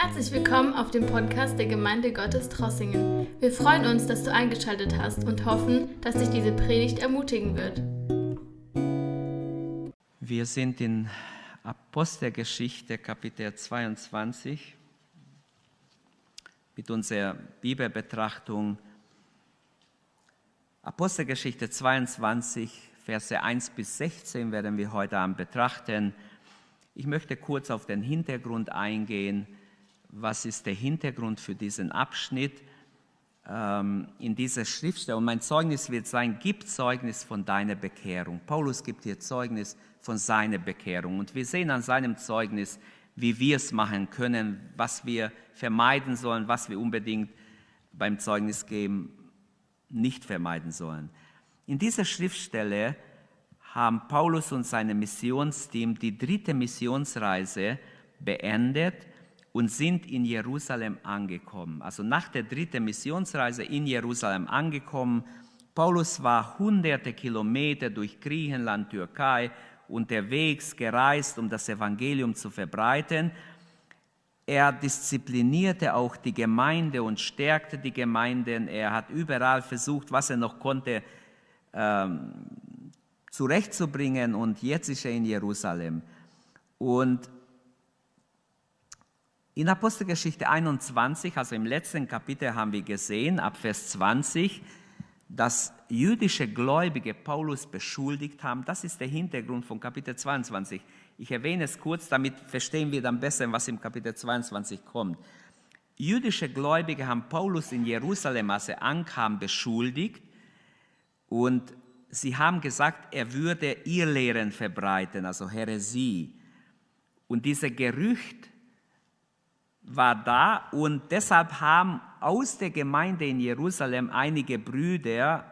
Herzlich willkommen auf dem Podcast der Gemeinde Gottes Trossingen. Wir freuen uns, dass du eingeschaltet hast und hoffen, dass dich diese Predigt ermutigen wird. Wir sind in Apostelgeschichte Kapitel 22 mit unserer Bibelbetrachtung. Apostelgeschichte 22, Verse 1 bis 16 werden wir heute Abend betrachten. Ich möchte kurz auf den Hintergrund eingehen. Was ist der Hintergrund für diesen Abschnitt ähm, in dieser Schriftstelle? Und mein Zeugnis wird sein, gib Zeugnis von deiner Bekehrung. Paulus gibt hier Zeugnis von seiner Bekehrung. Und wir sehen an seinem Zeugnis, wie wir es machen können, was wir vermeiden sollen, was wir unbedingt beim Zeugnis geben nicht vermeiden sollen. In dieser Schriftstelle haben Paulus und sein Missionsteam die dritte Missionsreise beendet und sind in Jerusalem angekommen. Also nach der dritten Missionsreise in Jerusalem angekommen. Paulus war hunderte Kilometer durch Griechenland, Türkei unterwegs, gereist, um das Evangelium zu verbreiten. Er disziplinierte auch die Gemeinde und stärkte die Gemeinden. Er hat überall versucht, was er noch konnte, ähm, zurechtzubringen und jetzt ist er in Jerusalem. Und in Apostelgeschichte 21, also im letzten Kapitel haben wir gesehen, ab Vers 20, dass jüdische Gläubige Paulus beschuldigt haben. Das ist der Hintergrund von Kapitel 22. Ich erwähne es kurz, damit verstehen wir dann besser, was im Kapitel 22 kommt. Jüdische Gläubige haben Paulus in Jerusalem, als er ankam, beschuldigt und sie haben gesagt, er würde ihr Lehren verbreiten, also Häresie. Und dieses Gerücht war da und deshalb haben aus der Gemeinde in Jerusalem einige Brüder,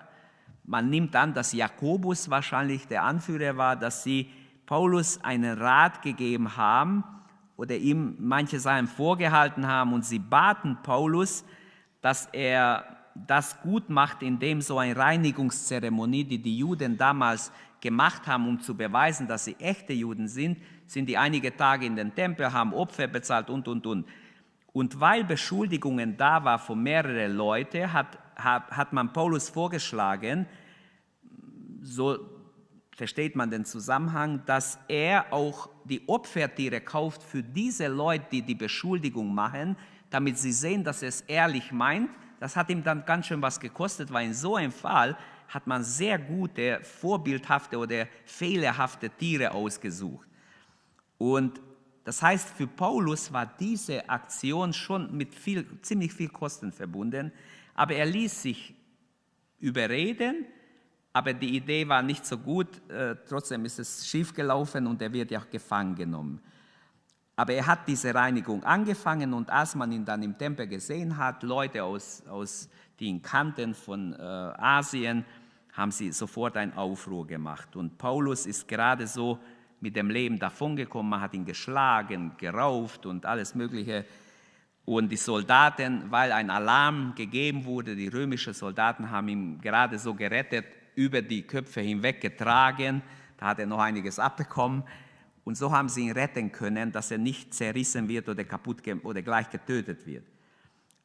man nimmt an, dass Jakobus wahrscheinlich der Anführer war, dass sie Paulus einen Rat gegeben haben oder ihm manche Sachen vorgehalten haben und sie baten Paulus, dass er das gut macht, indem so eine Reinigungszeremonie, die die Juden damals gemacht haben, um zu beweisen, dass sie echte Juden sind, sind die einige Tage in den Tempel, haben Opfer bezahlt und, und, und. Und weil Beschuldigungen da waren von mehreren Leuten, hat, hat, hat man Paulus vorgeschlagen, so versteht man den Zusammenhang, dass er auch die Opfertiere kauft für diese Leute, die die Beschuldigung machen, damit sie sehen, dass er es ehrlich meint das hat ihm dann ganz schön was gekostet, weil in so einem Fall hat man sehr gute, vorbildhafte oder fehlerhafte Tiere ausgesucht. Und das heißt, für Paulus war diese Aktion schon mit viel, ziemlich viel Kosten verbunden, aber er ließ sich überreden, aber die Idee war nicht so gut, äh, trotzdem ist es schiefgelaufen und er wird ja auch gefangen genommen. Aber er hat diese Reinigung angefangen und als man ihn dann im Tempel gesehen hat, Leute aus, aus die ihn von äh, Asien, haben sie sofort einen Aufruhr gemacht. Und Paulus ist gerade so mit dem Leben davongekommen, man hat ihn geschlagen, gerauft und alles Mögliche. Und die Soldaten, weil ein Alarm gegeben wurde, die römischen Soldaten haben ihn gerade so gerettet, über die Köpfe hinweg getragen. Da hat er noch einiges abbekommen. Und so haben sie ihn retten können, dass er nicht zerrissen wird oder kaputt oder gleich getötet wird.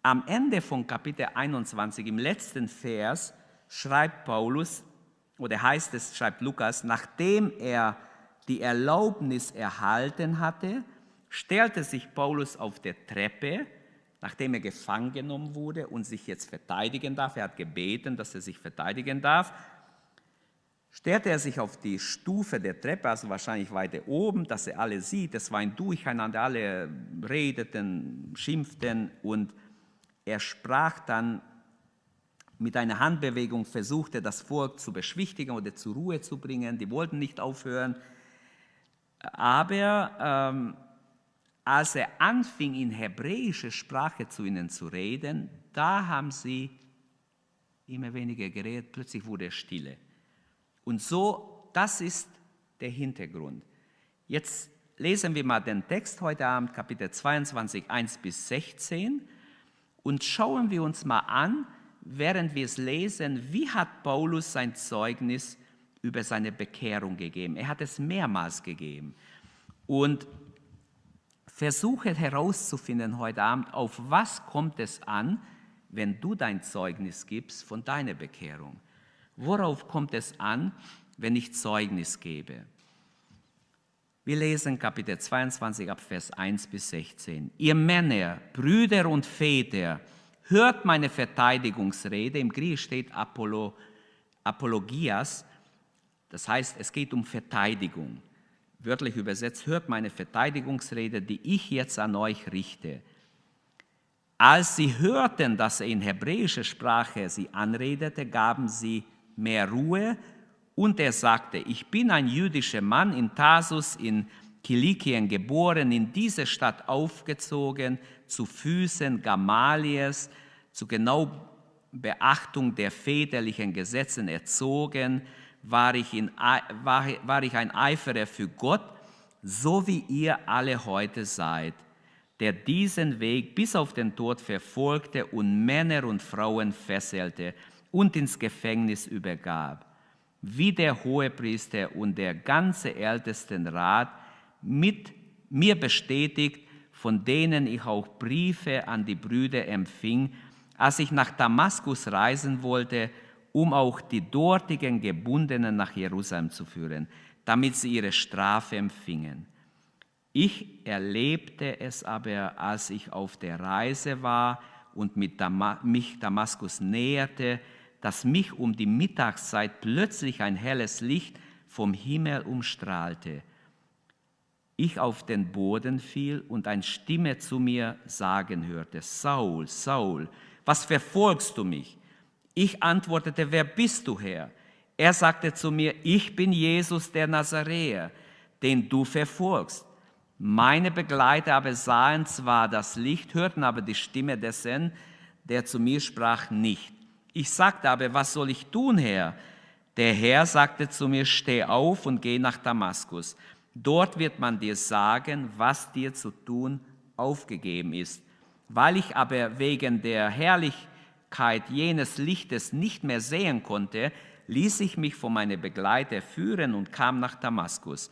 Am Ende von Kapitel 21, im letzten Vers, schreibt Paulus, oder heißt es, schreibt Lukas, nachdem er die Erlaubnis erhalten hatte, stellte sich Paulus auf der Treppe, nachdem er gefangen genommen wurde und sich jetzt verteidigen darf. Er hat gebeten, dass er sich verteidigen darf stellte er sich auf die Stufe der Treppe, also wahrscheinlich weiter oben, dass er alle sieht. Es war ein Durcheinander, alle redeten, schimpften und er sprach dann mit einer Handbewegung, versuchte das Volk zu beschwichtigen oder zur Ruhe zu bringen. Die wollten nicht aufhören. Aber ähm, als er anfing, in hebräischer Sprache zu ihnen zu reden, da haben sie immer weniger geredet, plötzlich wurde es stille. Und so, das ist der Hintergrund. Jetzt lesen wir mal den Text heute Abend, Kapitel 22, 1 bis 16, und schauen wir uns mal an, während wir es lesen, wie hat Paulus sein Zeugnis über seine Bekehrung gegeben. Er hat es mehrmals gegeben. Und Versuche herauszufinden heute Abend, auf was kommt es an, wenn du dein Zeugnis gibst von deiner Bekehrung. Worauf kommt es an, wenn ich Zeugnis gebe? Wir lesen Kapitel 22 ab Vers 1 bis 16. Ihr Männer, Brüder und Väter, hört meine Verteidigungsrede. Im Griechisch steht Apollo, Apologias. Das heißt, es geht um Verteidigung. Wörtlich übersetzt, hört meine Verteidigungsrede, die ich jetzt an euch richte. Als sie hörten, dass er in hebräischer Sprache sie anredete, gaben sie mehr Ruhe und er sagte, ich bin ein jüdischer Mann in Tarsus in Kilikien geboren, in diese Stadt aufgezogen, zu Füßen Gamaliels, zu genau Beachtung der väterlichen Gesetzen erzogen, war ich, in, war, war ich ein Eiferer für Gott, so wie ihr alle heute seid der diesen Weg bis auf den Tod verfolgte und Männer und Frauen fesselte und ins Gefängnis übergab, wie der Hohepriester und der ganze Ältestenrat mit mir bestätigt, von denen ich auch Briefe an die Brüder empfing, als ich nach Damaskus reisen wollte, um auch die dortigen Gebundenen nach Jerusalem zu führen, damit sie ihre Strafe empfingen. Ich erlebte es aber, als ich auf der Reise war und Dam mich Damaskus näherte, dass mich um die Mittagszeit plötzlich ein helles Licht vom Himmel umstrahlte. Ich auf den Boden fiel und eine Stimme zu mir sagen hörte, Saul, Saul, was verfolgst du mich? Ich antwortete, wer bist du Herr? Er sagte zu mir, ich bin Jesus der Nazaräer, den du verfolgst. Meine Begleiter aber sahen zwar das Licht, hörten aber die Stimme dessen, der zu mir sprach, nicht. Ich sagte aber, was soll ich tun, Herr? Der Herr sagte zu mir, steh auf und geh nach Damaskus. Dort wird man dir sagen, was dir zu tun aufgegeben ist. Weil ich aber wegen der Herrlichkeit jenes Lichtes nicht mehr sehen konnte, ließ ich mich von meinen Begleiter führen und kam nach Damaskus.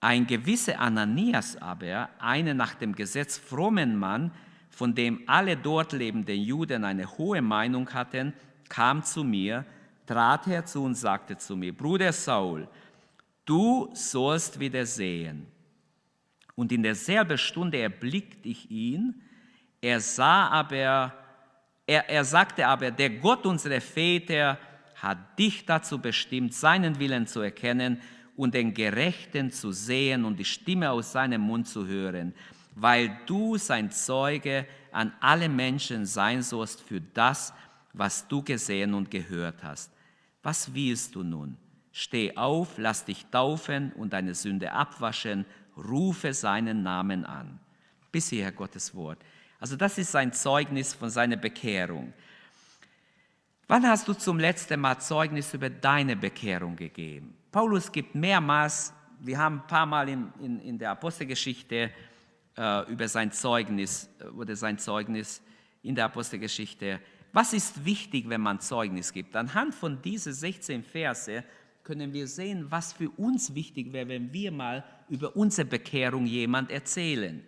Ein gewisser Ananias aber, eine nach dem Gesetz frommen Mann, von dem alle dort lebenden Juden eine hohe Meinung hatten, kam zu mir, trat herzu und sagte zu mir, Bruder Saul, du sollst wieder sehen. Und in derselben Stunde erblickte ich ihn, er sah aber, er, er sagte aber, der Gott unserer Väter hat dich dazu bestimmt, seinen Willen zu erkennen und den Gerechten zu sehen und die Stimme aus seinem Mund zu hören, weil du sein Zeuge an alle Menschen sein sollst für das, was du gesehen und gehört hast. Was willst du nun? Steh auf, lass dich taufen und deine Sünde abwaschen, rufe seinen Namen an. Bis hierher Gottes Wort. Also das ist sein Zeugnis von seiner Bekehrung. Wann hast du zum letzten Mal Zeugnis über deine Bekehrung gegeben? Paulus gibt mehrmals, wir haben ein paar Mal in, in, in der Apostelgeschichte äh, über sein Zeugnis, oder sein Zeugnis in der Apostelgeschichte. Was ist wichtig, wenn man Zeugnis gibt? Anhand von diesen 16 Verse können wir sehen, was für uns wichtig wäre, wenn wir mal über unsere Bekehrung jemand erzählen.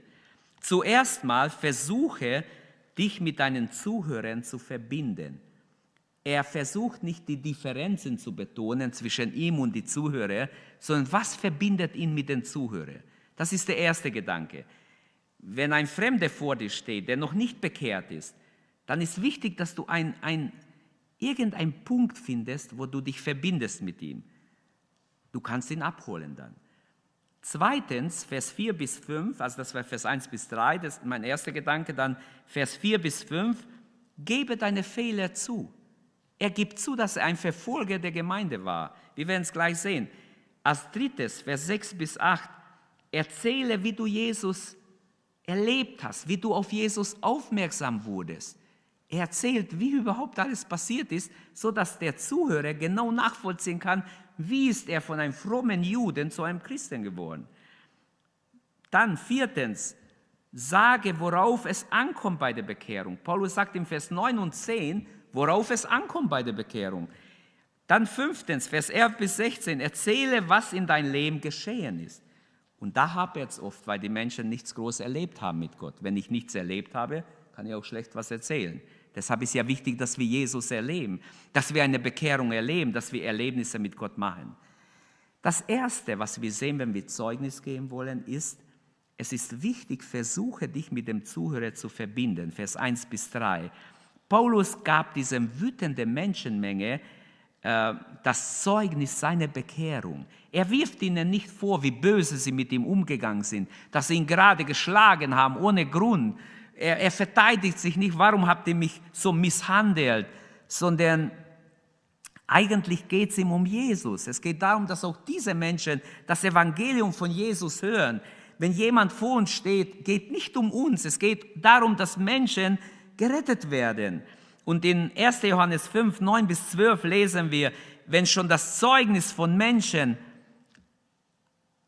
Zuerst mal versuche, dich mit deinen Zuhörern zu verbinden. Er versucht nicht die Differenzen zu betonen zwischen ihm und die Zuhörer, sondern was verbindet ihn mit den Zuhörern? Das ist der erste Gedanke. Wenn ein Fremder vor dir steht, der noch nicht bekehrt ist, dann ist wichtig, dass du ein, ein, irgendeinen Punkt findest, wo du dich verbindest mit ihm. Du kannst ihn abholen dann. Zweitens, Vers 4 bis 5, also das war Vers 1 bis 3, das ist mein erster Gedanke, dann Vers 4 bis 5, gebe deine Fehler zu. Er gibt zu, dass er ein Verfolger der Gemeinde war. Wir werden es gleich sehen. Als drittes, Vers 6 bis 8, erzähle, wie du Jesus erlebt hast, wie du auf Jesus aufmerksam wurdest. Er erzählt, wie überhaupt alles passiert ist, so dass der Zuhörer genau nachvollziehen kann, wie ist er von einem frommen Juden zu einem Christen geworden. Dann viertens, sage, worauf es ankommt bei der Bekehrung. Paulus sagt im Vers 9 und 10, worauf es ankommt bei der Bekehrung. Dann fünftens, Vers 11 bis 16, erzähle, was in dein Leben geschehen ist. Und da hapert es oft, weil die Menschen nichts groß erlebt haben mit Gott. Wenn ich nichts erlebt habe, kann ich auch schlecht was erzählen. Deshalb ist ja wichtig, dass wir Jesus erleben, dass wir eine Bekehrung erleben, dass wir Erlebnisse mit Gott machen. Das Erste, was wir sehen, wenn wir Zeugnis geben wollen, ist, es ist wichtig, versuche dich mit dem Zuhörer zu verbinden. Vers 1 bis 3. Paulus gab diesem wütenden Menschenmenge äh, das Zeugnis seiner Bekehrung. Er wirft ihnen nicht vor, wie böse sie mit ihm umgegangen sind, dass sie ihn gerade geschlagen haben, ohne Grund. Er, er verteidigt sich nicht, warum habt ihr mich so misshandelt, sondern eigentlich geht es ihm um Jesus. Es geht darum, dass auch diese Menschen das Evangelium von Jesus hören. Wenn jemand vor uns steht, geht nicht um uns. Es geht darum, dass Menschen gerettet werden. Und in 1. Johannes 5, 9 bis 12 lesen wir, wenn schon das Zeugnis von Menschen,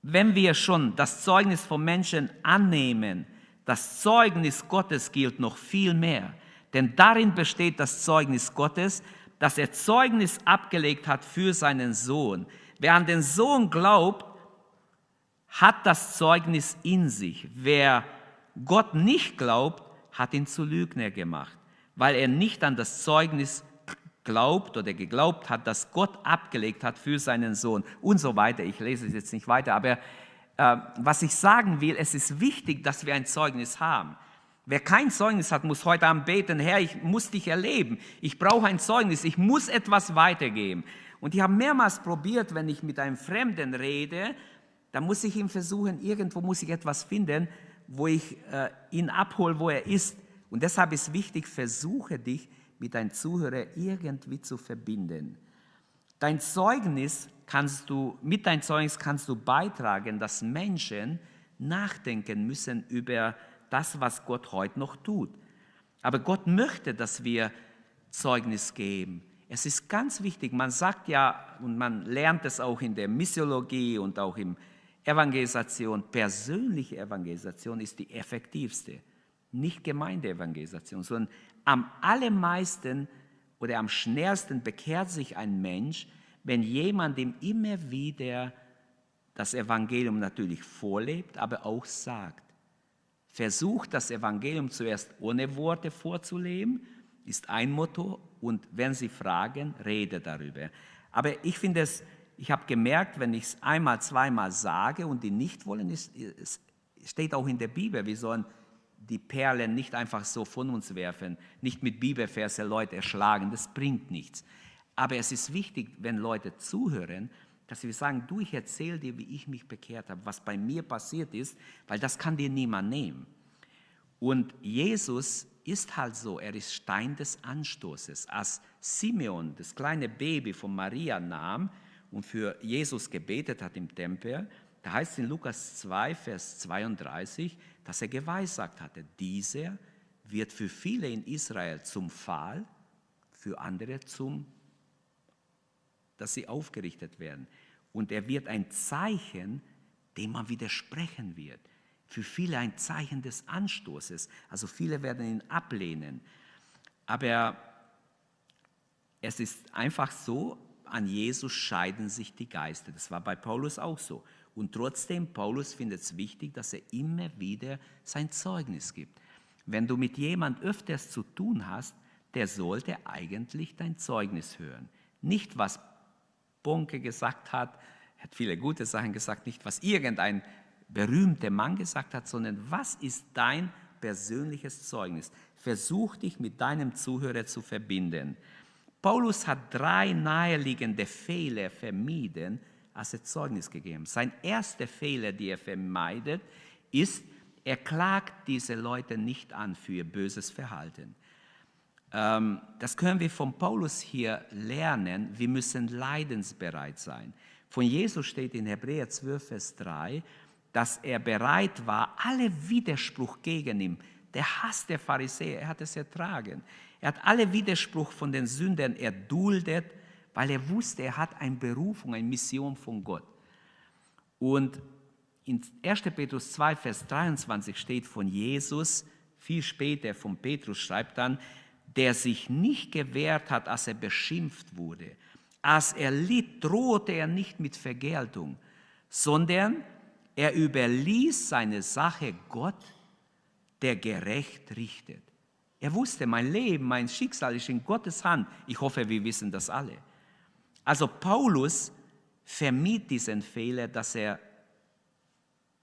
wenn wir schon das Zeugnis von Menschen annehmen, das Zeugnis Gottes gilt noch viel mehr. Denn darin besteht das Zeugnis Gottes, dass er Zeugnis abgelegt hat für seinen Sohn. Wer an den Sohn glaubt, hat das Zeugnis in sich. Wer Gott nicht glaubt, hat ihn zu Lügner gemacht, weil er nicht an das Zeugnis glaubt oder geglaubt hat, das Gott abgelegt hat für seinen Sohn und so weiter. Ich lese es jetzt nicht weiter, aber was ich sagen will, es ist wichtig, dass wir ein Zeugnis haben. Wer kein Zeugnis hat, muss heute Abend beten, Herr, ich muss dich erleben. Ich brauche ein Zeugnis, ich muss etwas weitergeben. Und ich habe mehrmals probiert, wenn ich mit einem Fremden rede, dann muss ich ihm versuchen, irgendwo muss ich etwas finden, wo ich äh, ihn abhole, wo er ist. Und deshalb ist wichtig, versuche dich mit deinem Zuhörer irgendwie zu verbinden. Dein Zeugnis kannst du, mit deinem Zeugnis kannst du beitragen, dass Menschen nachdenken müssen über das, was Gott heute noch tut. Aber Gott möchte, dass wir Zeugnis geben. Es ist ganz wichtig, man sagt ja, und man lernt es auch in der Missiologie und auch in Evangelisation, persönliche Evangelisation ist die effektivste. Nicht Gemeindeevangelisation, sondern am allermeisten oder am schnellsten bekehrt sich ein Mensch, wenn jemand ihm immer wieder das Evangelium natürlich vorlebt, aber auch sagt. Versucht das Evangelium zuerst ohne Worte vorzuleben, ist ein Motto, und wenn Sie fragen, rede darüber. Aber ich finde es, ich habe gemerkt, wenn ich es einmal, zweimal sage und die nicht wollen, ist, es steht auch in der Bibel, wir sollen die Perlen nicht einfach so von uns werfen, nicht mit Bibelverse Leute erschlagen, das bringt nichts. Aber es ist wichtig, wenn Leute zuhören, dass wir sagen, du, ich erzähle dir, wie ich mich bekehrt habe, was bei mir passiert ist, weil das kann dir niemand nehmen. Und Jesus ist halt so, er ist Stein des Anstoßes. Als Simeon das kleine Baby von Maria nahm und für Jesus gebetet hat im Tempel, da heißt es in Lukas 2, Vers 32, dass er geweissagt hatte, dieser wird für viele in Israel zum Fall, für andere zum dass sie aufgerichtet werden. Und er wird ein Zeichen, dem man widersprechen wird. Für viele ein Zeichen des Anstoßes. Also viele werden ihn ablehnen. Aber es ist einfach so, an Jesus scheiden sich die Geister. Das war bei Paulus auch so. Und trotzdem, Paulus findet es wichtig, dass er immer wieder sein Zeugnis gibt. Wenn du mit jemand öfters zu tun hast, der sollte eigentlich dein Zeugnis hören. Nicht, was Bonke gesagt hat, er hat viele gute Sachen gesagt, nicht was irgendein berühmter Mann gesagt hat, sondern was ist dein persönliches Zeugnis? Versuch dich mit deinem Zuhörer zu verbinden. Paulus hat drei naheliegende Fehler vermieden, als er Zeugnis gegeben. Sein erster Fehler, den er vermeidet, ist, er klagt diese Leute nicht an für ihr böses Verhalten. Ähm, das können wir von Paulus hier lernen. Wir müssen leidensbereit sein. Von Jesus steht in Hebräer 12, Vers 3, dass er bereit war, alle Widerspruch gegen ihn, der Hass der Pharisäer, er hat es ertragen. Er hat alle Widerspruch von den Sündern erduldet, weil er wusste, er hat eine Berufung, eine Mission von Gott. Und in 1. Petrus 2, Vers 23 steht von Jesus, viel später von Petrus schreibt dann, der sich nicht gewehrt hat, als er beschimpft wurde. Als er litt, drohte er nicht mit Vergeltung, sondern Er überließ seine Sache Gott, der gerecht richtet. Er wusste, mein Leben, mein Schicksal ist in Gottes Hand. Ich hoffe, wir wissen das alle. Also Paulus vermied diesen Fehler, dass er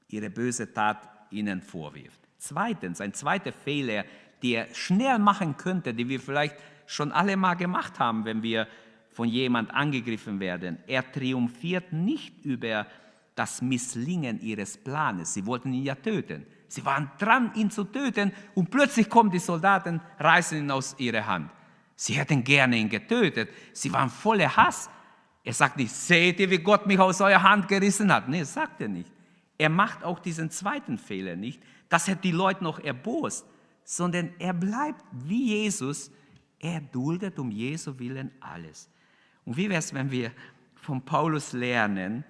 ihre böse Tat ihnen vorwirft. Zweitens, ein zweiter Fehler, den er schnell machen könnte, den wir vielleicht schon alle mal gemacht haben, wenn wir von jemand angegriffen werden. Er triumphiert nicht über das Misslingen ihres Planes. Sie wollten ihn ja töten. Sie waren dran, ihn zu töten und plötzlich kommen die Soldaten, reißen ihn aus ihrer Hand. Sie hätten gerne ihn getötet. Sie waren voller Hass. Er sagt nicht, seht ihr, wie Gott mich aus eurer Hand gerissen hat. Nee, sagt er nicht. Er macht auch diesen zweiten Fehler nicht. Das hätte die Leute noch erbost. Sondern er bleibt wie Jesus. Er duldet um Jesu Willen alles. Und wie wäre es, wenn wir von Paulus lernen,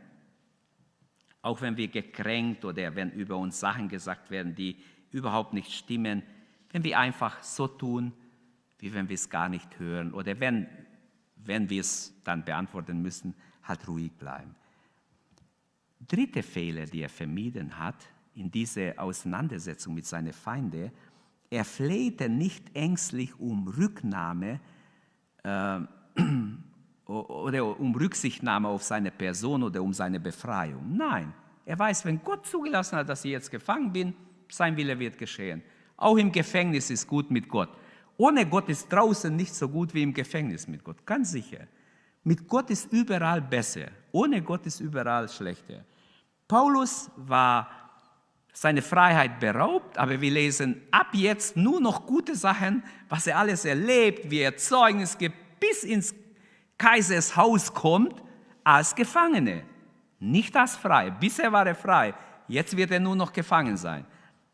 auch wenn wir gekränkt oder wenn über uns Sachen gesagt werden, die überhaupt nicht stimmen, wenn wir einfach so tun, wie wenn wir es gar nicht hören oder wenn, wenn wir es dann beantworten müssen, halt ruhig bleiben. Dritte Fehler, die er vermieden hat in dieser Auseinandersetzung mit seinen Feinden, er flehte nicht ängstlich um Rücknahme äh, oder um Rücksichtnahme auf seine Person oder um seine Befreiung. Nein, er weiß, wenn Gott zugelassen hat, dass ich jetzt gefangen bin, sein Wille wird geschehen. Auch im Gefängnis ist gut mit Gott. Ohne Gott ist draußen nicht so gut wie im Gefängnis mit Gott, ganz sicher. Mit Gott ist überall besser, ohne Gott ist überall schlechter. Paulus war seine Freiheit beraubt, aber wir lesen ab jetzt nur noch gute Sachen, was er alles erlebt, wie er Zeugnis gibt, bis ins Kaisers Haus kommt als Gefangene, nicht als frei. Bisher war er frei, jetzt wird er nur noch gefangen sein.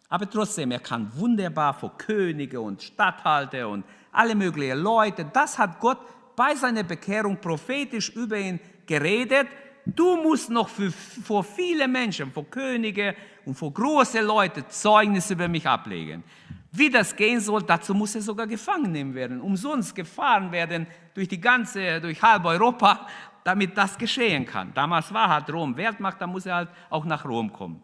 Aber trotzdem, er kann wunderbar vor Könige und Statthalter und alle möglichen Leute, das hat Gott bei seiner Bekehrung prophetisch über ihn geredet. Du musst noch für, vor viele Menschen, vor Könige und vor große Leute Zeugnis über mich ablegen. Wie das gehen soll, dazu muss er sogar gefangen nehmen werden, umsonst gefahren werden durch die ganze, durch halb Europa, damit das geschehen kann. Damals war halt Rom Weltmacht, da muss er halt auch nach Rom kommen.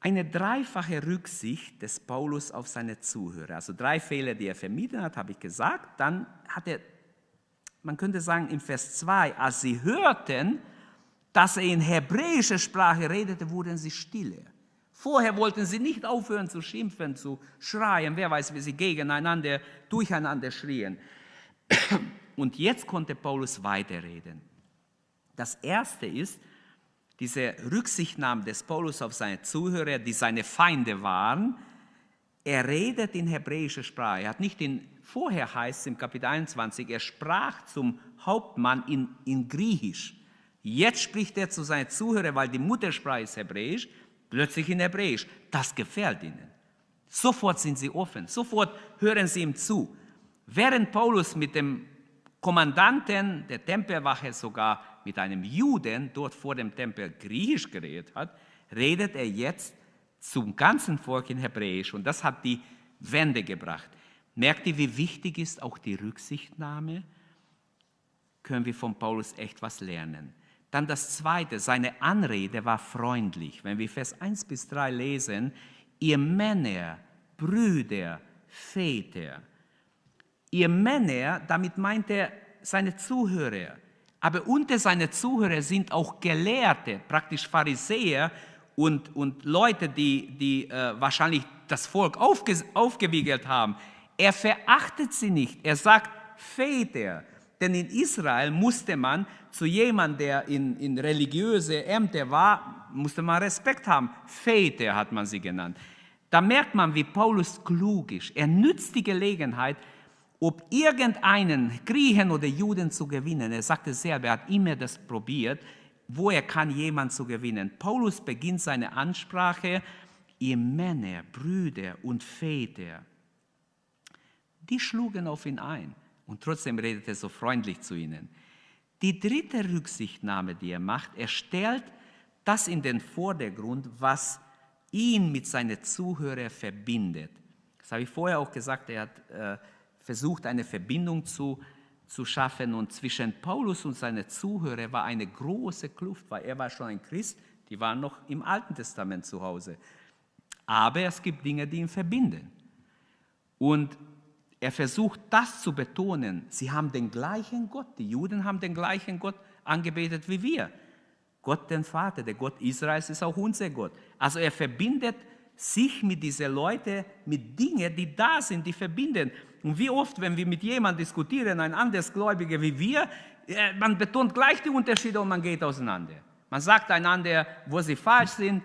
Eine dreifache Rücksicht des Paulus auf seine Zuhörer. Also drei Fehler, die er vermieden hat, habe ich gesagt. Dann hat er, man könnte sagen, im Vers 2, als sie hörten, dass er in hebräischer Sprache redete, wurden sie stille. Vorher wollten sie nicht aufhören zu schimpfen, zu schreien, wer weiß, wie sie gegeneinander, durcheinander schrien. Und jetzt konnte Paulus weiterreden. Das erste ist, diese Rücksichtnahme des Paulus auf seine Zuhörer, die seine Feinde waren. Er redet in hebräischer Sprache. Er hat nicht in, vorher heißt es im Kapitel 21, er sprach zum Hauptmann in, in Griechisch. Jetzt spricht er zu seinen Zuhörern, weil die Muttersprache ist Hebräisch plötzlich in Hebräisch. Das gefällt ihnen. Sofort sind sie offen, sofort hören sie ihm zu. Während Paulus mit dem Kommandanten der Tempelwache sogar mit einem Juden dort vor dem Tempel griechisch geredet hat, redet er jetzt zum ganzen Volk in Hebräisch und das hat die Wende gebracht. Merkt ihr, wie wichtig ist auch die Rücksichtnahme? Können wir von Paulus echt was lernen. Dann das Zweite, seine Anrede war freundlich. Wenn wir Vers 1 bis 3 lesen, ihr Männer, Brüder, Väter. Ihr Männer, damit meint er seine Zuhörer. Aber unter seine Zuhörer sind auch Gelehrte, praktisch Pharisäer und, und Leute, die, die äh, wahrscheinlich das Volk aufge, aufgewiegelt haben. Er verachtet sie nicht. Er sagt Väter. Denn in Israel musste man zu jemandem, der in, in religiöse Ämter war, musste man Respekt haben. Väter hat man sie genannt. Da merkt man, wie Paulus klug ist. Er nützt die Gelegenheit, ob irgendeinen Griechen oder Juden zu gewinnen. Er sagte selber, er hat immer das probiert, wo er kann jemanden zu gewinnen. Paulus beginnt seine Ansprache, ihr Männer, Brüder und Väter. Die schlugen auf ihn ein. Und trotzdem redet er so freundlich zu ihnen. Die dritte Rücksichtnahme, die er macht, er stellt das in den Vordergrund, was ihn mit seinen Zuhörern verbindet. Das habe ich vorher auch gesagt, er hat äh, versucht, eine Verbindung zu zu schaffen. Und zwischen Paulus und seinen Zuhörern war eine große Kluft, weil er war schon ein Christ, die waren noch im Alten Testament zu Hause. Aber es gibt Dinge, die ihn verbinden. Und er versucht das zu betonen. Sie haben den gleichen Gott. Die Juden haben den gleichen Gott angebetet wie wir. Gott den Vater, der Gott Israels ist auch unser Gott. Also er verbindet sich mit diesen Leuten, mit Dingen, die da sind, die verbinden. Und wie oft, wenn wir mit jemandem diskutieren, ein anderes Gläubiger wie wir, äh, man betont gleich die Unterschiede und man geht auseinander. Man sagt einander, wo sie falsch sind.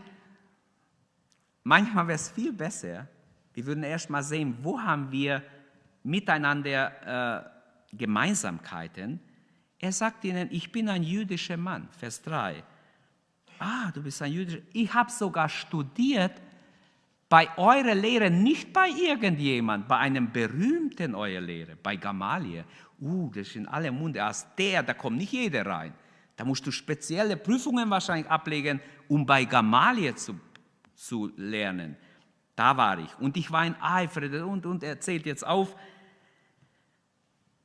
Manchmal wäre es viel besser, wir würden erst mal sehen, wo haben wir miteinander äh, Gemeinsamkeiten. Er sagt ihnen, ich bin ein jüdischer Mann, Vers 3. Ah, du bist ein jüdischer. Ich habe sogar studiert bei eurer Lehre, nicht bei irgendjemand, bei einem berühmten eurer Lehre, bei Gamaliel. Uh, das ist in aller Munde. Als der, da kommt nicht jeder rein. Da musst du spezielle Prüfungen wahrscheinlich ablegen, um bei Gamaliel zu, zu lernen. Da war ich. Und ich war ein Eiferer und, und er zählt jetzt auf.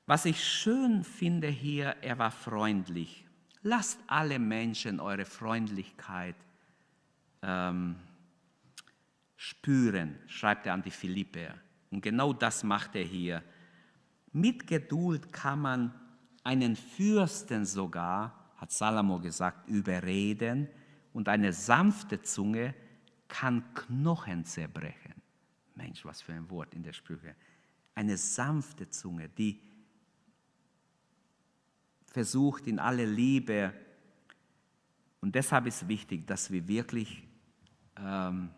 Was ich schön finde hier, er war freundlich. Lasst alle Menschen eure Freundlichkeit ähm, spüren, schreibt er an die Philipper. Und genau das macht er hier. Mit Geduld kann man einen Fürsten sogar, hat Salomo gesagt, überreden und eine sanfte Zunge kann Knochen zerbrechen. Mensch, was für ein Wort in der Sprüche. Eine sanfte Zunge, die versucht in aller Liebe. Und deshalb ist wichtig, dass wir wirklich ähm,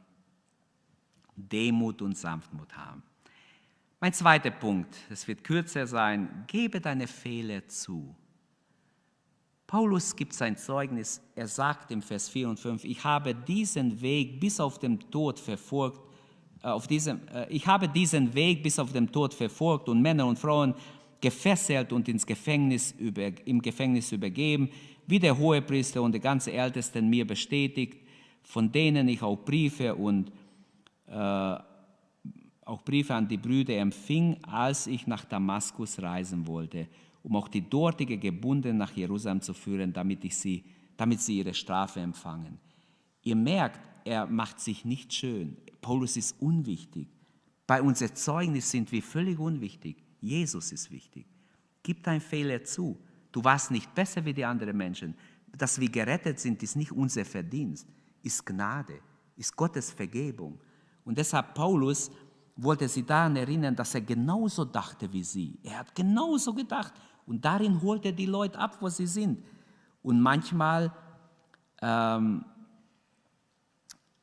Demut und Sanftmut haben. Mein zweiter Punkt, es wird kürzer sein, gebe deine Fehler zu. Paulus gibt sein Zeugnis, er sagt im Vers 4 und 5, ich habe diesen Weg bis auf den Tod verfolgt, äh, auf diesem, äh, ich habe diesen Weg bis auf den Tod verfolgt und Männer und Frauen gefesselt und ins Gefängnis über, im Gefängnis übergeben, wie der Hohepriester und die ganze Ältesten mir bestätigt, von denen ich auch Briefe und auch Briefe an die Brüder empfing, als ich nach Damaskus reisen wollte um auch die dortige Gebundenen nach Jerusalem zu führen, damit, ich sie, damit sie ihre Strafe empfangen. Ihr merkt, er macht sich nicht schön. Paulus ist unwichtig. Bei unserem Zeugnis sind wir völlig unwichtig. Jesus ist wichtig. Gib deinen Fehler zu. Du warst nicht besser wie die anderen Menschen. Dass wir gerettet sind, ist nicht unser Verdienst, ist Gnade, ist Gottes Vergebung. Und deshalb Paulus wollte sie daran erinnern, dass er genauso dachte wie sie. Er hat genauso gedacht. Und darin holt er die Leute ab, wo sie sind. Und manchmal, ähm,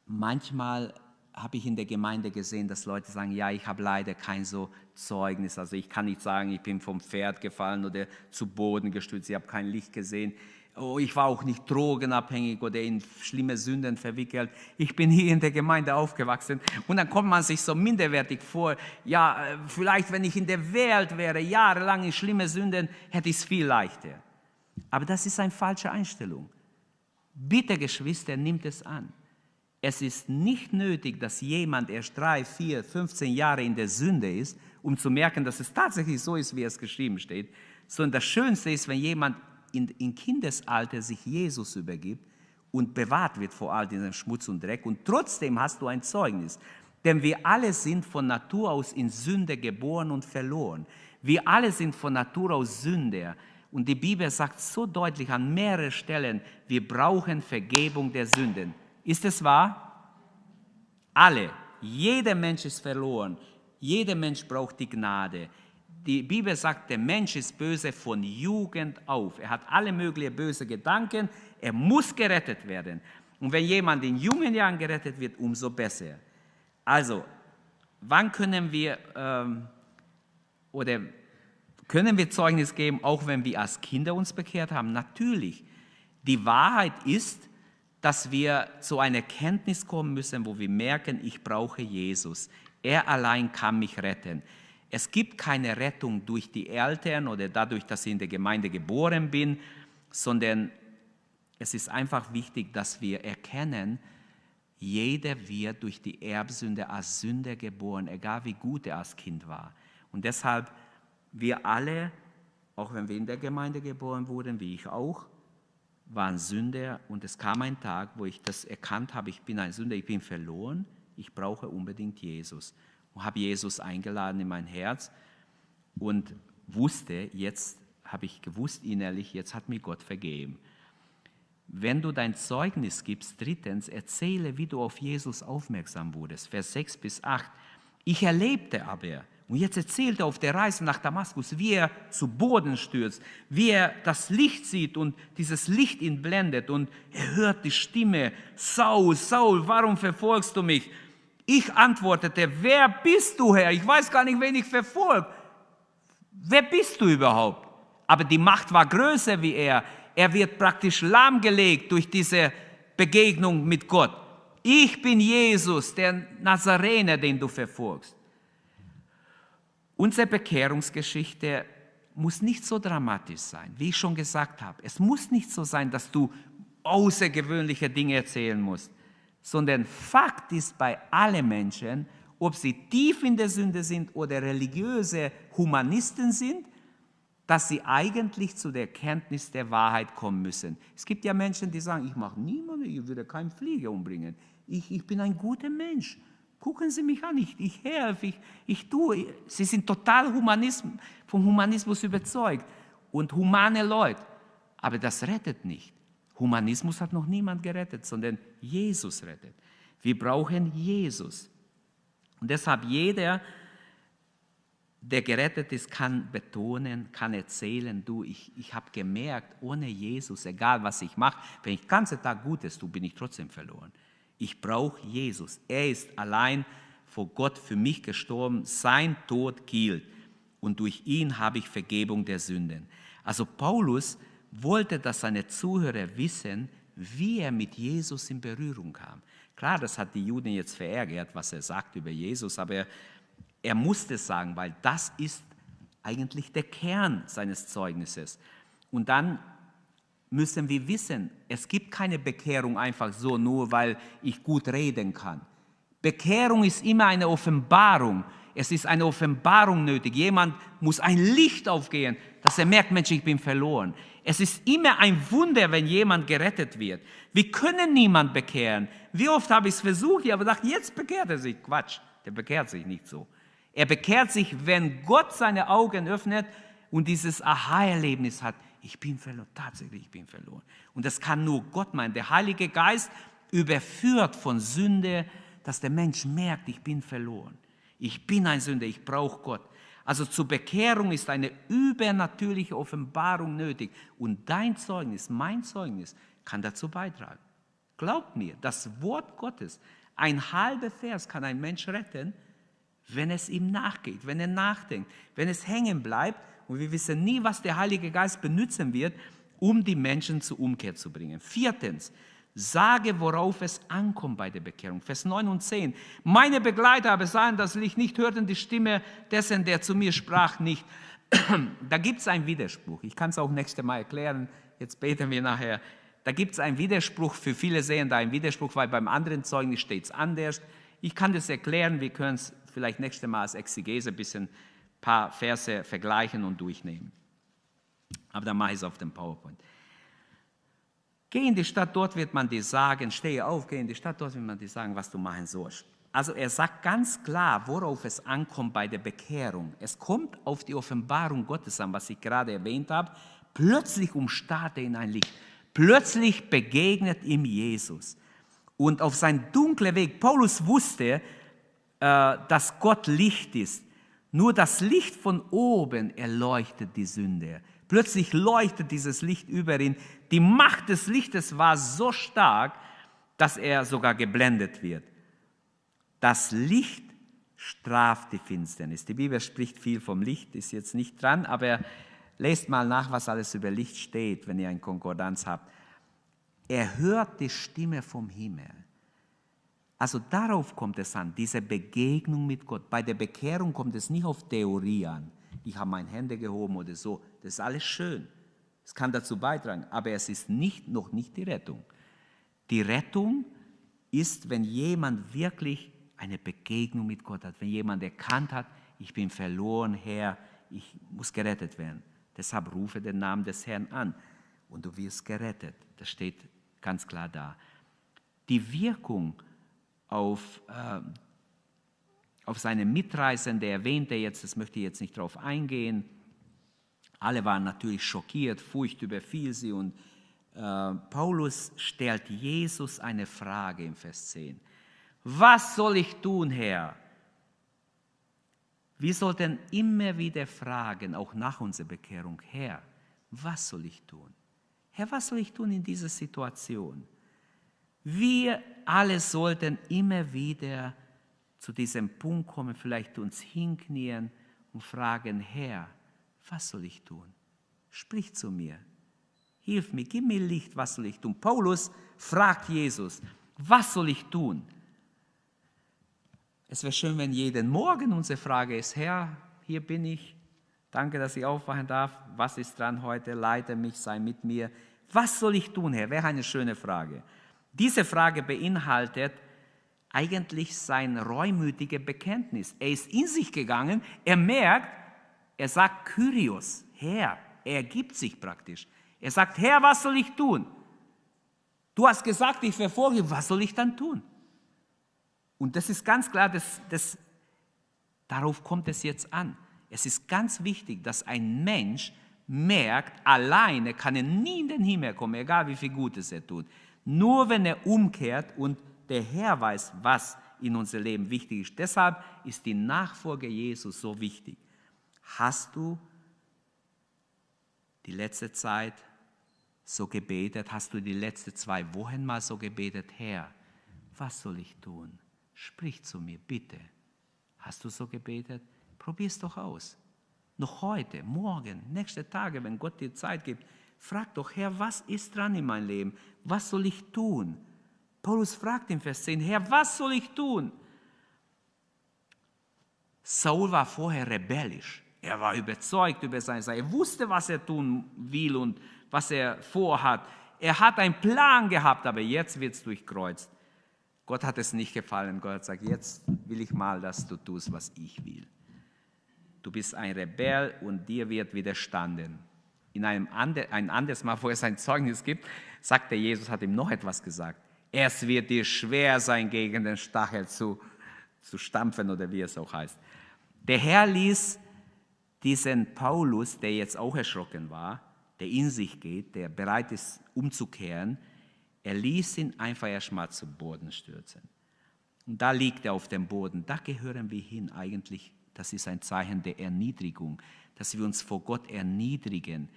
manchmal habe ich in der Gemeinde gesehen, dass Leute sagen, ja, ich habe leider kein so Zeugnis. Also ich kann nicht sagen, ich bin vom Pferd gefallen oder zu Boden gestürzt, ich habe kein Licht gesehen oh, ich war auch nicht drogenabhängig oder in schlimme Sünden verwickelt. Ich bin hier in der Gemeinde aufgewachsen. Und dann kommt man sich so minderwertig vor. Ja, äh, vielleicht, wenn ich in der Welt wäre, jahrelang in schlimme Sünden, hätte ich es viel leichter. Aber das ist eine falsche Einstellung. Bitte, Geschwister, nimmt es an. Es ist nicht nötig, dass jemand erst drei, vier, 15 Jahre in der Sünde ist, um zu merken, dass es tatsächlich so ist, wie es geschrieben steht. Sondern das Schönste ist, wenn jemand in, in Kindesalter sich Jesus übergibt und bewahrt wird vor all diesem Schmutz und Dreck. Und trotzdem hast du ein Zeugnis. Denn wir alle sind von Natur aus in Sünde geboren und verloren. Wir alle sind von Natur aus Sünder. Und die Bibel sagt so deutlich an mehreren Stellen, wir brauchen Vergebung der Sünden. Ist es wahr? Alle. Jeder Mensch ist verloren. Jeder Mensch braucht die Gnade die Bibel sagt, der Mensch ist böse von Jugend auf. Er hat alle möglichen böse Gedanken. Er muss gerettet werden. Und wenn jemand in jungen Jahren gerettet wird, umso besser. Also, wann können wir ähm, oder können wir Zeugnis geben, auch wenn wir als Kinder uns bekehrt haben? Natürlich. Die Wahrheit ist, dass wir zu einer Kenntnis kommen müssen, wo wir merken, ich brauche Jesus. Er allein kann mich retten. Es gibt keine Rettung durch die Eltern oder dadurch, dass ich in der Gemeinde geboren bin, sondern es ist einfach wichtig, dass wir erkennen, jeder wird durch die Erbsünde als Sünder geboren, egal wie gut er als Kind war. Und deshalb, wir alle auch wenn wir in der Gemeinde geboren wurden, wie ich auch, waren Sünder und es kam ein Tag, wo ich das erkannt habe, ich bin ein Sünder, ich bin verloren, ich brauche unbedingt Jesus. Und habe Jesus eingeladen in mein Herz und wusste, jetzt habe ich gewusst innerlich, jetzt hat mir Gott vergeben. Wenn du dein Zeugnis gibst, drittens, erzähle, wie du auf Jesus aufmerksam wurdest. Vers 6 bis 8. Ich erlebte aber, und jetzt erzählt er auf der Reise nach Damaskus, wie er zu Boden stürzt, wie er das Licht sieht und dieses Licht ihn blendet und er hört die Stimme, Saul, Saul, warum verfolgst du mich? Ich antwortete, wer bist du, Herr? Ich weiß gar nicht, wen ich verfolge. Wer bist du überhaupt? Aber die Macht war größer wie er. Er wird praktisch lahmgelegt durch diese Begegnung mit Gott. Ich bin Jesus, der Nazarener, den du verfolgst. Unsere Bekehrungsgeschichte muss nicht so dramatisch sein, wie ich schon gesagt habe. Es muss nicht so sein, dass du außergewöhnliche Dinge erzählen musst, sondern Fakt ist bei allen Menschen, ob sie tief in der Sünde sind oder religiöse Humanisten sind, dass sie eigentlich zu der Kenntnis der Wahrheit kommen müssen. Es gibt ja Menschen, die sagen, ich mache niemanden, ich würde keinen Flieger umbringen. Ich, ich bin ein guter Mensch. Gucken Sie mich an, ich, ich helfe, ich, ich tue. Sie sind total Humanism, vom Humanismus überzeugt und humane Leute. Aber das rettet nicht. Humanismus hat noch niemand gerettet, sondern Jesus rettet. Wir brauchen Jesus. Und deshalb jeder, der gerettet ist, kann betonen, kann erzählen, du, ich, ich habe gemerkt, ohne Jesus, egal was ich mache, wenn ich den ganzen Tag Gutes tue, bin ich trotzdem verloren. Ich brauche Jesus. Er ist allein vor Gott für mich gestorben. Sein Tod gilt. Und durch ihn habe ich Vergebung der Sünden. Also Paulus wollte, dass seine Zuhörer wissen, wie er mit Jesus in Berührung kam. Klar, das hat die Juden jetzt verärgert, was er sagt über Jesus, aber er, er musste es sagen, weil das ist eigentlich der Kern seines Zeugnisses. Und dann müssen wir wissen, es gibt keine Bekehrung einfach so, nur weil ich gut reden kann. Bekehrung ist immer eine Offenbarung. Es ist eine Offenbarung nötig. Jemand muss ein Licht aufgehen, dass er merkt, Mensch, ich bin verloren. Es ist immer ein Wunder, wenn jemand gerettet wird. Wir können niemand bekehren. Wie oft habe ich es versucht, ich habe gedacht, jetzt bekehrt er sich. Quatsch, der bekehrt sich nicht so. Er bekehrt sich, wenn Gott seine Augen öffnet und dieses Aha-Erlebnis hat ich bin verloren, tatsächlich, ich bin verloren. Und das kann nur Gott meinen. Der Heilige Geist überführt von Sünde, dass der Mensch merkt, ich bin verloren. Ich bin ein Sünder, ich brauche Gott. Also zur Bekehrung ist eine übernatürliche Offenbarung nötig. Und dein Zeugnis, mein Zeugnis, kann dazu beitragen. Glaubt mir, das Wort Gottes, ein halber Vers kann ein Mensch retten, wenn es ihm nachgeht, wenn er nachdenkt, wenn es hängen bleibt und wir wissen nie, was der Heilige Geist benutzen wird, um die Menschen zur Umkehr zu bringen. Viertens, sage, worauf es ankommt bei der Bekehrung. Vers 9 und 10. Meine Begleiter aber sahen das Licht nicht, hörten die Stimme dessen, der zu mir sprach, nicht. da gibt es einen Widerspruch. Ich kann es auch nächstes Mal erklären. Jetzt beten wir nachher. Da gibt es einen Widerspruch. Für viele sehen da einen Widerspruch, weil beim anderen Zeugnis steht es anders. Ich kann das erklären. Wir können es vielleicht nächstes Mal als Exegese ein bisschen paar Verse vergleichen und durchnehmen. Aber dann mache ich es auf dem PowerPoint. Geh in die Stadt, dort wird man dir sagen, stehe auf, geh in die Stadt, dort wird man dir sagen, was du machen sollst. Also er sagt ganz klar, worauf es ankommt bei der Bekehrung. Es kommt auf die Offenbarung Gottes an, was ich gerade erwähnt habe. Plötzlich umstarrt er in ein Licht. Plötzlich begegnet ihm Jesus. Und auf seinem dunklen Weg, Paulus wusste, äh, dass Gott Licht ist. Nur das Licht von oben erleuchtet die Sünde. Plötzlich leuchtet dieses Licht über ihn. Die Macht des Lichtes war so stark, dass er sogar geblendet wird. Das Licht straft die Finsternis. Die Bibel spricht viel vom Licht, ist jetzt nicht dran, aber lest mal nach, was alles über Licht steht, wenn ihr ein Konkordanz habt. Er hört die Stimme vom Himmel. Also darauf kommt es an, diese Begegnung mit Gott. Bei der Bekehrung kommt es nicht auf Theorie an. Ich habe meine Hände gehoben oder so. Das ist alles schön. Es kann dazu beitragen, aber es ist nicht, noch nicht die Rettung. Die Rettung ist, wenn jemand wirklich eine Begegnung mit Gott hat, wenn jemand erkannt hat, ich bin verloren, Herr, ich muss gerettet werden. Deshalb rufe den Namen des Herrn an und du wirst gerettet. Das steht ganz klar da. Die Wirkung auf, äh, auf seine Mitreisende erwähnt er jetzt, das möchte ich jetzt nicht darauf eingehen. Alle waren natürlich schockiert, Furcht überfiel sie und äh, Paulus stellt Jesus eine Frage im Vers 10. Was soll ich tun, Herr? Wir sollten immer wieder fragen, auch nach unserer Bekehrung, Herr, was soll ich tun? Herr, was soll ich tun in dieser Situation? Wir alle sollten immer wieder zu diesem Punkt kommen, vielleicht uns hinknien und fragen, Herr, was soll ich tun? Sprich zu mir. Hilf mir, gib mir Licht, was soll ich tun? Paulus fragt Jesus, was soll ich tun? Es wäre schön, wenn jeden Morgen unsere Frage ist, Herr, hier bin ich, danke, dass ich aufwachen darf, was ist dran heute, leite mich, sei mit mir. Was soll ich tun, Herr? Wäre eine schöne Frage. Diese Frage beinhaltet eigentlich sein reumütiges Bekenntnis. Er ist in sich gegangen, er merkt, er sagt Kyrios, Herr, er gibt sich praktisch. Er sagt, Herr, was soll ich tun? Du hast gesagt, ich verfolge, was soll ich dann tun? Und das ist ganz klar, das, das, darauf kommt es jetzt an. Es ist ganz wichtig, dass ein Mensch merkt, alleine kann er nie in den Himmel kommen, egal wie viel Gutes er tut. Nur wenn er umkehrt und der Herr weiß, was in unser Leben wichtig ist. Deshalb ist die Nachfolge Jesus so wichtig. Hast du die letzte Zeit so gebetet? Hast du die letzten zwei Wochen mal so gebetet? Herr, was soll ich tun? Sprich zu mir, bitte. Hast du so gebetet? Probier es doch aus. Noch heute, morgen, nächste Tage, wenn Gott dir Zeit gibt, frag doch, Herr, was ist dran in meinem Leben? Was soll ich tun? Paulus fragt im Vers 10, Herr, was soll ich tun? Saul war vorher rebellisch. Er war überzeugt über sein Sein. Er wusste, was er tun will und was er vorhat. Er hat einen Plan gehabt, aber jetzt wird es durchkreuzt. Gott hat es nicht gefallen. Gott gesagt, jetzt will ich mal, dass du tust, was ich will. Du bist ein Rebell und dir wird widerstanden. In einem andre, ein anderes Mal, wo es ein Zeugnis gibt, sagt der Jesus, hat ihm noch etwas gesagt. Es wird dir schwer sein, gegen den Stachel zu, zu stampfen oder wie es auch heißt. Der Herr ließ diesen Paulus, der jetzt auch erschrocken war, der in sich geht, der bereit ist umzukehren, er ließ ihn einfach erstmal zu Boden stürzen. Und da liegt er auf dem Boden. Da gehören wir hin eigentlich. Das ist ein Zeichen der Erniedrigung, dass wir uns vor Gott erniedrigen.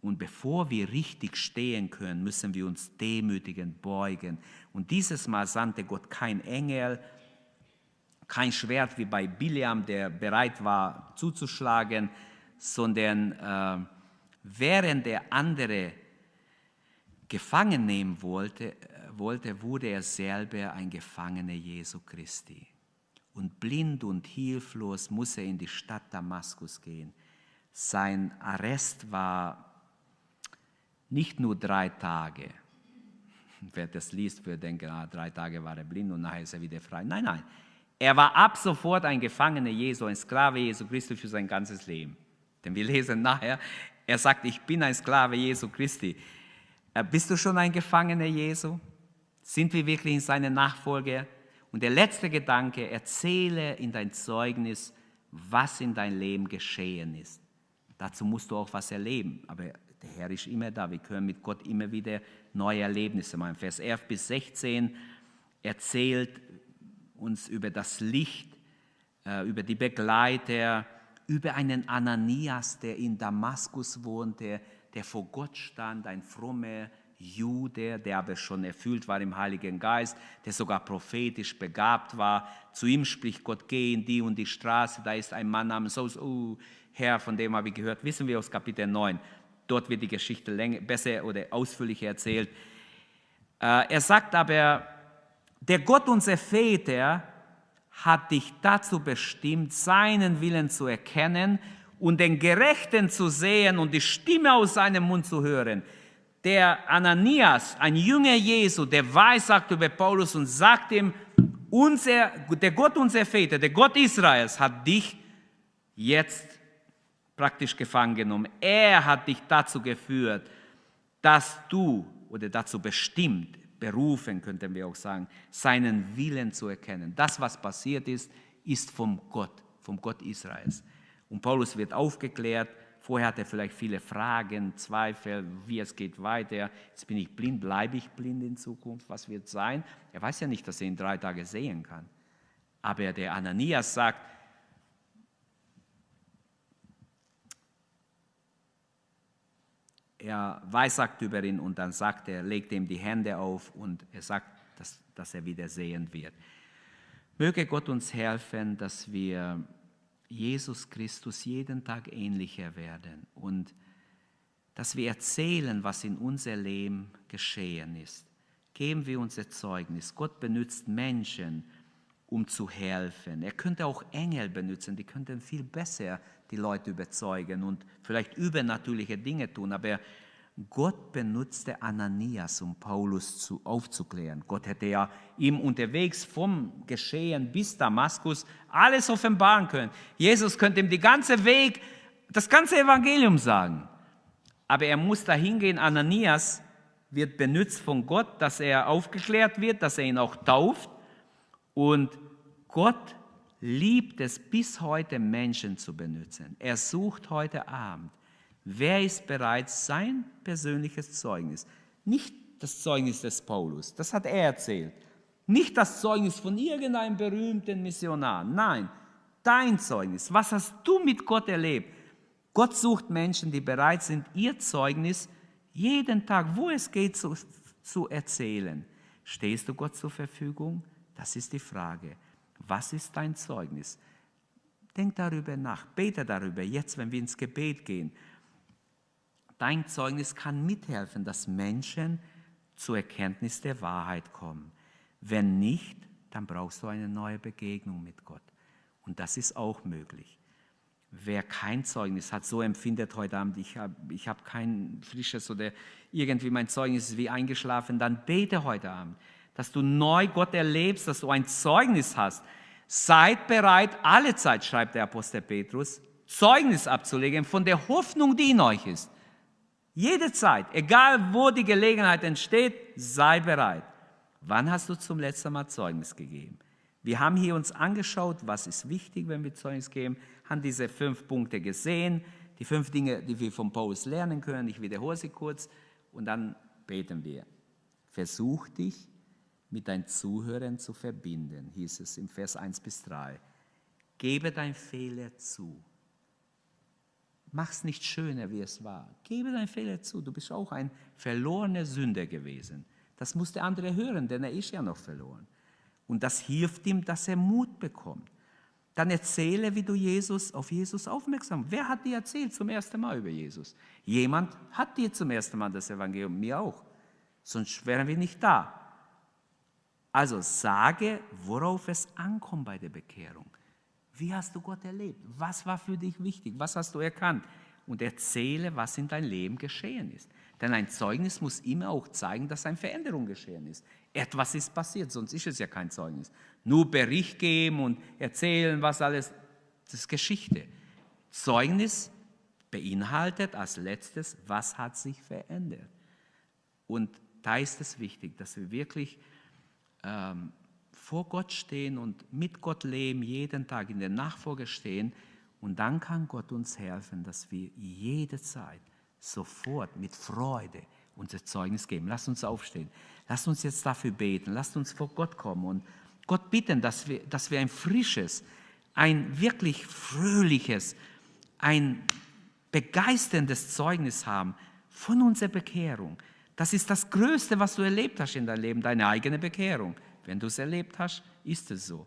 Und bevor wir richtig stehen können, müssen wir uns demütigen, beugen. Und dieses Mal sandte Gott kein Engel, kein Schwert wie bei Biliam, der bereit war zuzuschlagen, sondern äh, während der andere gefangen nehmen wollte, wollte, wurde er selber ein Gefangener Jesu Christi. Und blind und hilflos muss er in die Stadt Damaskus gehen. Sein Arrest war nicht nur drei Tage. Wer das liest, wird denken, ah, drei Tage war er blind und nachher ist er wieder frei. Nein, nein. Er war ab sofort ein Gefangener Jesu, ein Sklave Jesu Christi für sein ganzes Leben. Denn wir lesen nachher, er sagt, ich bin ein Sklave Jesu Christi. Äh, bist du schon ein Gefangener Jesu? Sind wir wirklich in seiner Nachfolge? Und der letzte Gedanke, erzähle in dein Zeugnis, was in dein Leben geschehen ist. Dazu musst du auch was erleben. Aber der Herr ist immer da. Wir können mit Gott immer wieder neue Erlebnisse machen. Vers 11 bis 16 erzählt uns über das Licht, äh, über die Begleiter, über einen Ananias, der in Damaskus wohnte, der vor Gott stand, ein frommer Jude, der aber schon erfüllt war im Heiligen Geist, der sogar prophetisch begabt war. Zu ihm spricht Gott, geh in die und die Straße, da ist ein Mann namens so, oh, Herr, von dem habe ich gehört, wissen wir aus Kapitel 9. Dort wird die Geschichte länger, besser oder ausführlicher erzählt. Äh, er sagt aber, der Gott unser Väter hat dich dazu bestimmt, seinen Willen zu erkennen und den Gerechten zu sehen und die Stimme aus seinem Mund zu hören. Der Ananias, ein Jünger Jesu, der weissagt über Paulus und sagt ihm, unser, der Gott unser Väter, der Gott Israels hat dich jetzt praktisch gefangen genommen. Er hat dich dazu geführt, dass du oder dazu bestimmt, berufen könnten wir auch sagen, seinen Willen zu erkennen. Das, was passiert ist, ist vom Gott, vom Gott Israels. Und Paulus wird aufgeklärt. Vorher hat er vielleicht viele Fragen, Zweifel, wie es geht weiter. Jetzt bin ich blind, bleibe ich blind in Zukunft? Was wird sein? Er weiß ja nicht, dass er in drei Tagen sehen kann. Aber der Ananias sagt, er weissagt über ihn und dann sagt er, legt ihm die Hände auf und er sagt, dass, dass er wieder sehen wird. Möge Gott uns helfen, dass wir Jesus Christus jeden Tag ähnlicher werden und dass wir erzählen, was in unser Leben geschehen ist. Geben wir unser Zeugnis. Gott benutzt Menschen, um zu helfen. Er könnte auch Engel benutzen, die könnten viel besser die Leute überzeugen und vielleicht übernatürliche Dinge tun, aber Gott benutzte Ananias, um Paulus zu, aufzuklären. Gott hätte ja ihm unterwegs vom Geschehen bis Damaskus alles offenbaren können. Jesus könnte ihm die ganze Weg, das ganze Evangelium sagen. Aber er muss da hingehen. Ananias wird benutzt von Gott, dass er aufgeklärt wird, dass er ihn auch tauft. Und Gott liebt es bis heute, Menschen zu benutzen. Er sucht heute Abend, wer ist bereit, sein persönliches Zeugnis, nicht das Zeugnis des Paulus, das hat er erzählt, nicht das Zeugnis von irgendeinem berühmten Missionar, nein, dein Zeugnis, was hast du mit Gott erlebt? Gott sucht Menschen, die bereit sind, ihr Zeugnis jeden Tag, wo es geht, zu, zu erzählen. Stehst du Gott zur Verfügung? Das ist die Frage. Was ist dein Zeugnis? Denk darüber nach, bete darüber, jetzt, wenn wir ins Gebet gehen. Dein Zeugnis kann mithelfen, dass Menschen zur Erkenntnis der Wahrheit kommen. Wenn nicht, dann brauchst du eine neue Begegnung mit Gott. Und das ist auch möglich. Wer kein Zeugnis hat, so empfindet heute Abend, ich habe ich hab kein frisches oder irgendwie mein Zeugnis ist wie eingeschlafen, dann bete heute Abend dass du neu Gott erlebst, dass du ein Zeugnis hast. Seid bereit, alle Zeit, schreibt der Apostel Petrus, Zeugnis abzulegen von der Hoffnung, die in euch ist. Jede Zeit, egal wo die Gelegenheit entsteht, sei bereit. Wann hast du zum letzten Mal Zeugnis gegeben? Wir haben hier uns angeschaut, was ist wichtig, wenn wir Zeugnis geben, haben diese fünf Punkte gesehen, die fünf Dinge, die wir von Paulus lernen können. Ich wiederhole sie kurz und dann beten wir. Versuch dich mit deinen Zuhörern zu verbinden, hieß es im Vers 1 bis 3. Gebe dein Fehler zu. Mach es nicht schöner, wie es war. Gebe dein Fehler zu. Du bist auch ein verlorener Sünder gewesen. Das muss der andere hören, denn er ist ja noch verloren. Und das hilft ihm, dass er Mut bekommt. Dann erzähle, wie du Jesus auf Jesus aufmerksam. Wer hat dir erzählt zum ersten Mal über Jesus? Jemand hat dir zum ersten Mal das Evangelium, mir auch. Sonst wären wir nicht da. Also sage, worauf es ankommt bei der Bekehrung. Wie hast du Gott erlebt? Was war für dich wichtig? Was hast du erkannt? Und erzähle, was in deinem Leben geschehen ist. Denn ein Zeugnis muss immer auch zeigen, dass eine Veränderung geschehen ist. Etwas ist passiert, sonst ist es ja kein Zeugnis. Nur Bericht geben und erzählen, was alles, das ist Geschichte. Zeugnis beinhaltet als letztes, was hat sich verändert. Und da ist es wichtig, dass wir wirklich ähm, vor Gott stehen und mit Gott leben, jeden Tag in der Nachfolge stehen. Und dann kann Gott uns helfen, dass wir jede Zeit sofort mit Freude unser Zeugnis geben. Lasst uns aufstehen. Lasst uns jetzt dafür beten. Lasst uns vor Gott kommen und Gott bitten, dass wir, dass wir ein frisches, ein wirklich fröhliches, ein begeisterndes Zeugnis haben von unserer Bekehrung. Das ist das Größte, was du erlebt hast in deinem Leben, deine eigene Bekehrung. Wenn du es erlebt hast, ist es so.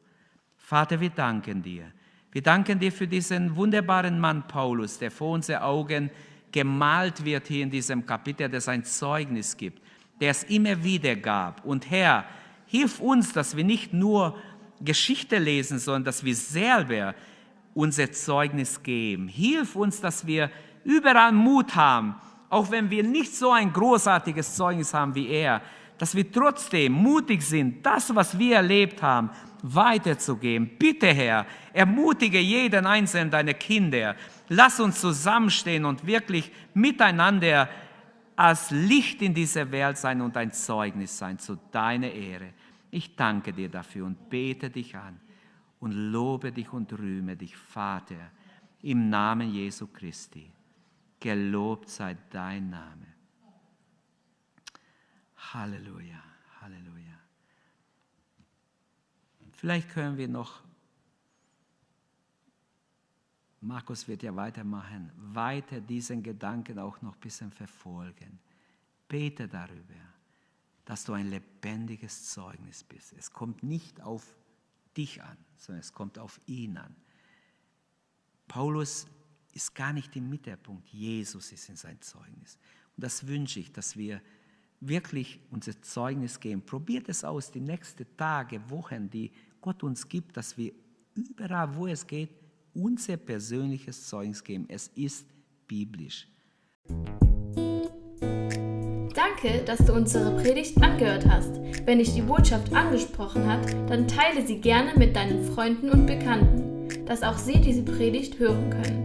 Vater, wir danken dir. Wir danken dir für diesen wunderbaren Mann Paulus, der vor unseren Augen gemalt wird hier in diesem Kapitel, der sein Zeugnis gibt, der es immer wieder gab. Und Herr, hilf uns, dass wir nicht nur Geschichte lesen, sondern dass wir selber unser Zeugnis geben. Hilf uns, dass wir überall Mut haben, auch wenn wir nicht so ein großartiges Zeugnis haben wie er, dass wir trotzdem mutig sind, das, was wir erlebt haben, weiterzugeben. Bitte, Herr, ermutige jeden einzelnen deiner Kinder. Lass uns zusammenstehen und wirklich miteinander als Licht in dieser Welt sein und ein Zeugnis sein zu deiner Ehre. Ich danke dir dafür und bete dich an und lobe dich und rühme dich, Vater, im Namen Jesu Christi. Gelobt sei dein Name. Halleluja, Halleluja. Vielleicht können wir noch, Markus wird ja weitermachen, weiter diesen Gedanken auch noch ein bisschen verfolgen. Bete darüber, dass du ein lebendiges Zeugnis bist. Es kommt nicht auf dich an, sondern es kommt auf ihn an. Paulus ist gar nicht im Mittelpunkt, Jesus ist in sein Zeugnis. Und das wünsche ich, dass wir wirklich unser Zeugnis geben. Probiert es aus, die nächsten Tage, Wochen, die Gott uns gibt, dass wir überall, wo es geht, unser persönliches Zeugnis geben. Es ist biblisch. Danke, dass du unsere Predigt angehört hast. Wenn dich die Botschaft angesprochen hat, dann teile sie gerne mit deinen Freunden und Bekannten, dass auch sie diese Predigt hören können.